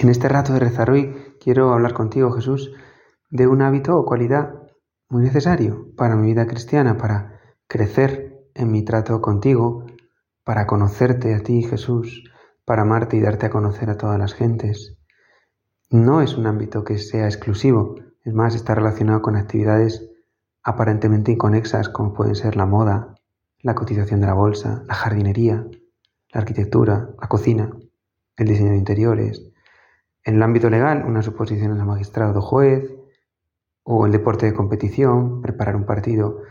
En este rato de rezar hoy quiero hablar contigo, Jesús, de un hábito o cualidad muy necesario para mi vida cristiana, para crecer en mi trato contigo, para conocerte a ti, Jesús, para amarte y darte a conocer a todas las gentes. No es un ámbito que sea exclusivo, es más, está relacionado con actividades aparentemente inconexas como pueden ser la moda, la cotización de la bolsa, la jardinería, la arquitectura, la cocina, el diseño de interiores. En el ámbito legal, unas oposiciones a magistrado o juez, o el deporte de competición, preparar un partido,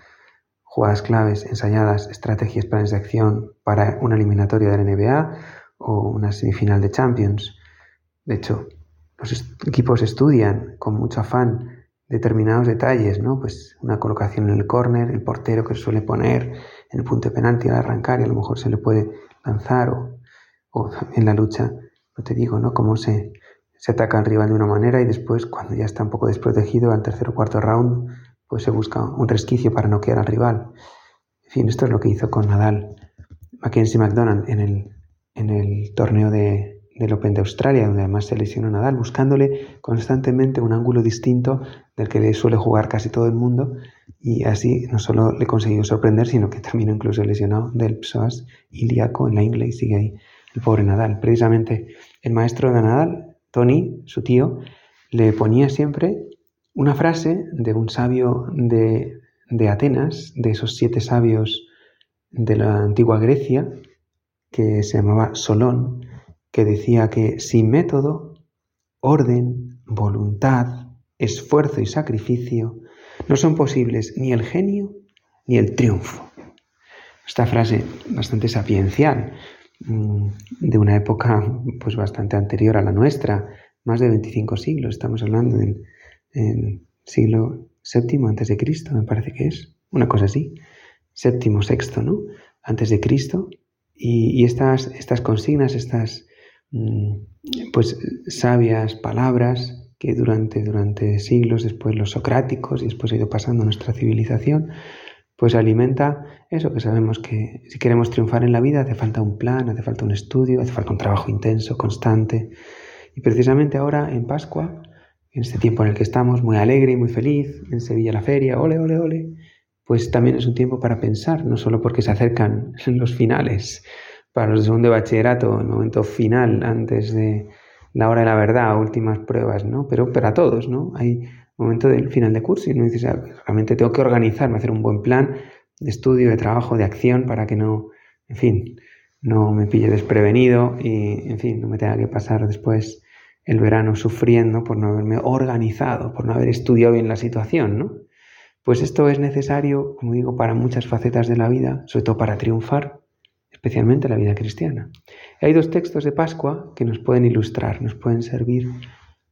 jugadas claves, ensayadas, estrategias, planes de acción para una eliminatoria de la NBA o una semifinal de Champions. De hecho, los equipos estudian con mucho afán determinados detalles, ¿no? Pues una colocación en el córner, el portero que suele poner en el punto penalti al arrancar y a lo mejor se le puede lanzar o, o en la lucha, no te digo, ¿no? Cómo se, se ataca al rival de una manera y después, cuando ya está un poco desprotegido, al tercer o cuarto round, pues se busca un resquicio para noquear al rival. En fin, esto es lo que hizo con Nadal, Mackenzie McDonald en el, en el torneo de, del Open de Australia, donde además se lesionó Nadal, buscándole constantemente un ángulo distinto del que le suele jugar casi todo el mundo, y así no solo le consiguió sorprender, sino que terminó incluso lesionado del psoas ilíaco en la ingle y sigue ahí el pobre Nadal. Precisamente el maestro de Nadal, Tony, su tío, le ponía siempre una frase de un sabio de, de Atenas, de esos siete sabios de la antigua Grecia, que se llamaba Solón, que decía que sin método, orden, voluntad, esfuerzo y sacrificio no son posibles ni el genio ni el triunfo. Esta frase bastante sapiencial, de una época pues bastante anterior a la nuestra, más de 25 siglos, estamos hablando del siglo VII antes de Cristo, me parece que es, una cosa así, séptimo, sexto, ¿no? Antes de Cristo, y, estas, estas consignas, estas mm, pues sabias palabras que durante, durante siglos, después los socráticos y después ha ido pasando nuestra civilización, pues alimenta eso que sabemos que si queremos triunfar en la vida hace falta un plan, hace falta un estudio, hace falta un trabajo intenso, constante. Y precisamente ahora en Pascua, en este tiempo en el que estamos, muy alegre y muy feliz, en Sevilla la feria, ole, ole, ole, pues también es un tiempo para pensar, no solo porque se acercan los finales, para los de segundo de bachillerato, el momento final antes de la hora de la verdad, últimas pruebas, ¿no? Pero para todos, ¿no? Hay momento del final de curso y uno dice, ah, realmente tengo que organizarme, hacer un buen plan de estudio, de trabajo, de acción para que no, en fin, no me pille desprevenido y, en fin, no me tenga que pasar después el verano sufriendo por no haberme organizado, por no haber estudiado bien la situación, ¿no? Pues esto es necesario, como digo, para muchas facetas de la vida, sobre todo para triunfar, especialmente la vida cristiana. hay dos textos de Pascua que nos pueden ilustrar, nos pueden servir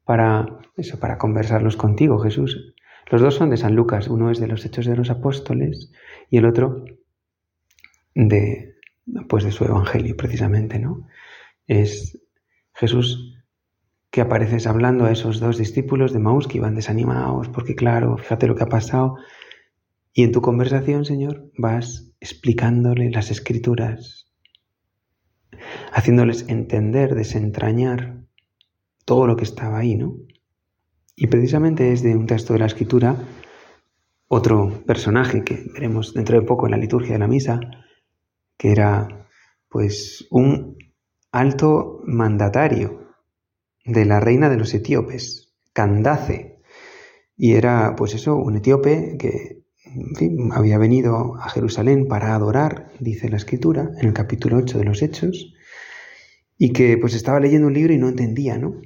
para eso, para conversarlos contigo, Jesús. Los dos son de San Lucas, uno es de los Hechos de los Apóstoles y el otro de pues de su evangelio precisamente, ¿no? Es Jesús que apareces hablando a esos dos discípulos de Maús que iban desanimados, porque claro, fíjate lo que ha pasado. Y en tu conversación, Señor, vas explicándole las escrituras, haciéndoles entender, desentrañar todo lo que estaba ahí, ¿no? Y precisamente es de un texto de la escritura otro personaje que veremos dentro de poco en la liturgia de la misa, que era pues un alto mandatario de la reina de los etíopes, Candace. Y era, pues eso, un etíope que, en fin, había venido a Jerusalén para adorar, dice la escritura, en el capítulo 8 de los Hechos, y que pues estaba leyendo un libro y no entendía, ¿no?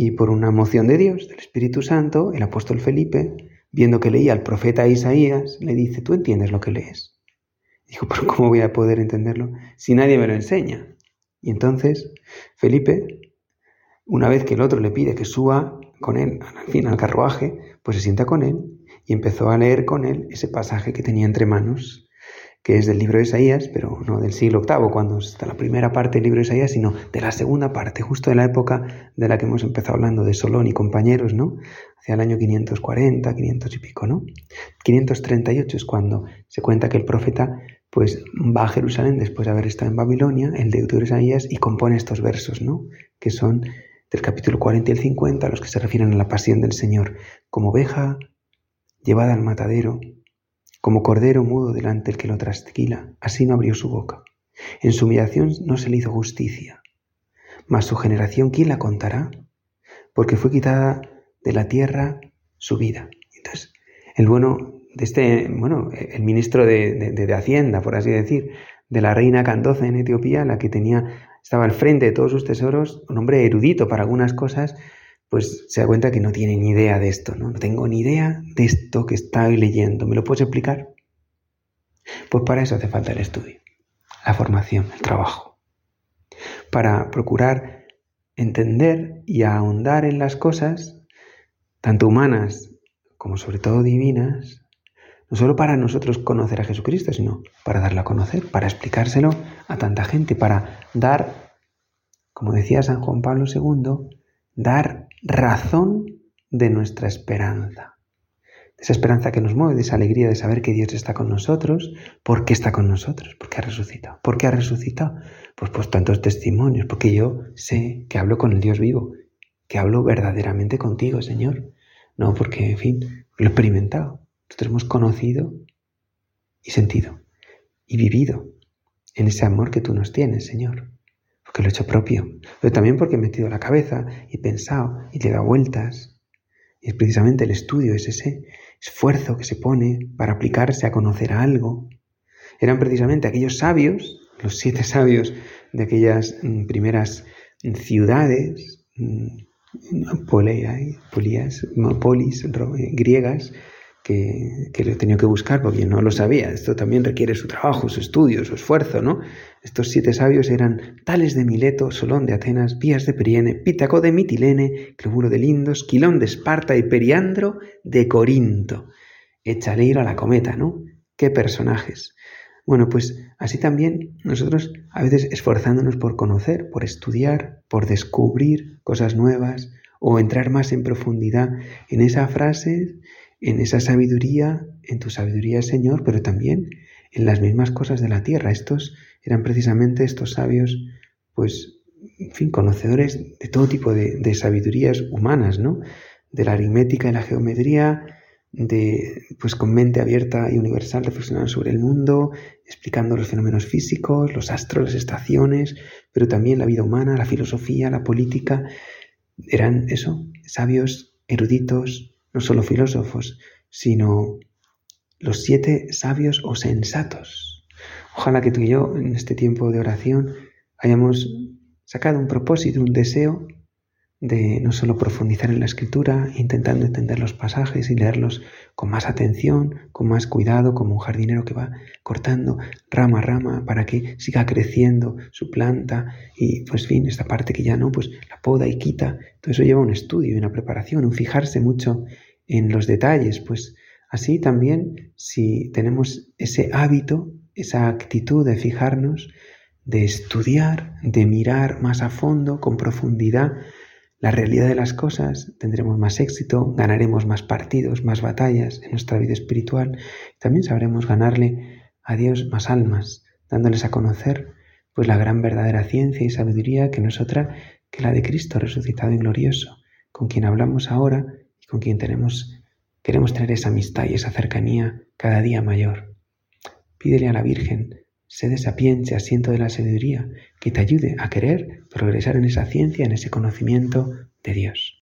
Y por una moción de Dios, del Espíritu Santo, el apóstol Felipe, viendo que leía al profeta Isaías, le dice, ¿tú entiendes lo que lees? Dijo, pero ¿cómo voy a poder entenderlo si nadie me lo enseña? Y entonces Felipe una vez que el otro le pide que suba con él, al fin, al carruaje, pues se sienta con él y empezó a leer con él ese pasaje que tenía entre manos, que es del libro de Isaías, pero no del siglo VIII, cuando está la primera parte del libro de Isaías, sino de la segunda parte, justo de la época de la que hemos empezado hablando de Solón y compañeros, ¿no? Hacia el año 540, 500 y pico, ¿no? 538 es cuando se cuenta que el profeta pues va a Jerusalén después de haber estado en Babilonia, el deutero Isaías, y compone estos versos, ¿no? Que son del capítulo 40 y el 50, los que se refieren a la pasión del Señor, como oveja llevada al matadero, como cordero mudo delante del que lo trasquila, así no abrió su boca. En su humillación no se le hizo justicia. Mas su generación, ¿quién la contará? Porque fue quitada de la tierra su vida. Entonces, el bueno de este, bueno, el ministro de, de Hacienda, por así decir, de la reina Candoza en Etiopía, la que tenía estaba al frente de todos sus tesoros, un hombre erudito para algunas cosas, pues se da cuenta que no tiene ni idea de esto, ¿no? No tengo ni idea de esto que estoy leyendo. ¿Me lo puedes explicar? Pues para eso hace falta el estudio, la formación, el trabajo. Para procurar entender y ahondar en las cosas, tanto humanas como sobre todo divinas, no solo para nosotros conocer a Jesucristo, sino para darlo a conocer, para explicárselo a tanta gente, para dar, como decía San Juan Pablo II, dar razón de nuestra esperanza. De esa esperanza que nos mueve, de esa alegría de saber que Dios está con nosotros. ¿Por qué está con nosotros? Porque ha resucitado. ¿Por qué ha resucitado? Pues por tantos testimonios, porque yo sé que hablo con el Dios vivo, que hablo verdaderamente contigo, Señor. No porque, en fin, lo he experimentado, nosotros hemos conocido y sentido y vivido en ese amor que tú nos tienes, Señor. Lo he hecho propio, pero también porque he metido la cabeza y pensado y le he dado vueltas. Y es precisamente el estudio, es ese esfuerzo que se pone para aplicarse a conocer algo. Eran precisamente aquellos sabios, los siete sabios de aquellas mm, primeras ciudades, mm, polías, polis griegas, que, que lo he tenido que buscar porque no lo sabía. Esto también requiere su trabajo, su estudio, su esfuerzo, ¿no? Estos siete sabios eran Tales de Mileto, Solón de Atenas, Vías de Periene, Pítaco de Mitilene, Clebulo de Lindos, Quilón de Esparta y Periandro de Corinto. Échale ir a la cometa, ¿no? Qué personajes. Bueno, pues así también nosotros a veces esforzándonos por conocer, por estudiar, por descubrir cosas nuevas o entrar más en profundidad en esa frase en esa sabiduría, en tu sabiduría, Señor, pero también en las mismas cosas de la tierra. Estos eran precisamente estos sabios, pues, en fin, conocedores de todo tipo de, sabidurías humanas, ¿no? De la aritmética y la geometría, de, pues, con mente abierta y universal, reflexionando sobre el mundo, explicando los fenómenos físicos, los astros, las estaciones, pero también la vida humana, la filosofía, la política. Eran eso, sabios, eruditos, no solo filósofos, sino los siete sabios o sensatos. Ojalá que tú y yo en este tiempo de oración hayamos sacado un propósito, un deseo de no solo profundizar en la escritura, intentando entender los pasajes y leerlos con más atención, con más cuidado, como un jardinero que va cortando rama a rama para que siga creciendo su planta y pues fin, esta parte que ya no, pues la poda y quita. Todo eso lleva un estudio y una preparación, un fijarse mucho en los detalles, pues así también si tenemos ese hábito, esa actitud de fijarnos, de estudiar, de mirar más a fondo, con profundidad, la realidad de las cosas, tendremos más éxito, ganaremos más partidos, más batallas en nuestra vida espiritual. También sabremos ganarle a Dios más almas, dándoles a conocer pues la gran verdadera ciencia y sabiduría que no es otra que la de Cristo resucitado y glorioso, con quien hablamos ahora con quien queremos tener esa amistad y esa cercanía cada día mayor. Pídele a la Virgen Sé sapiente, asiento de la sabiduría, que te ayude a querer progresar en esa ciencia, en ese conocimiento de Dios.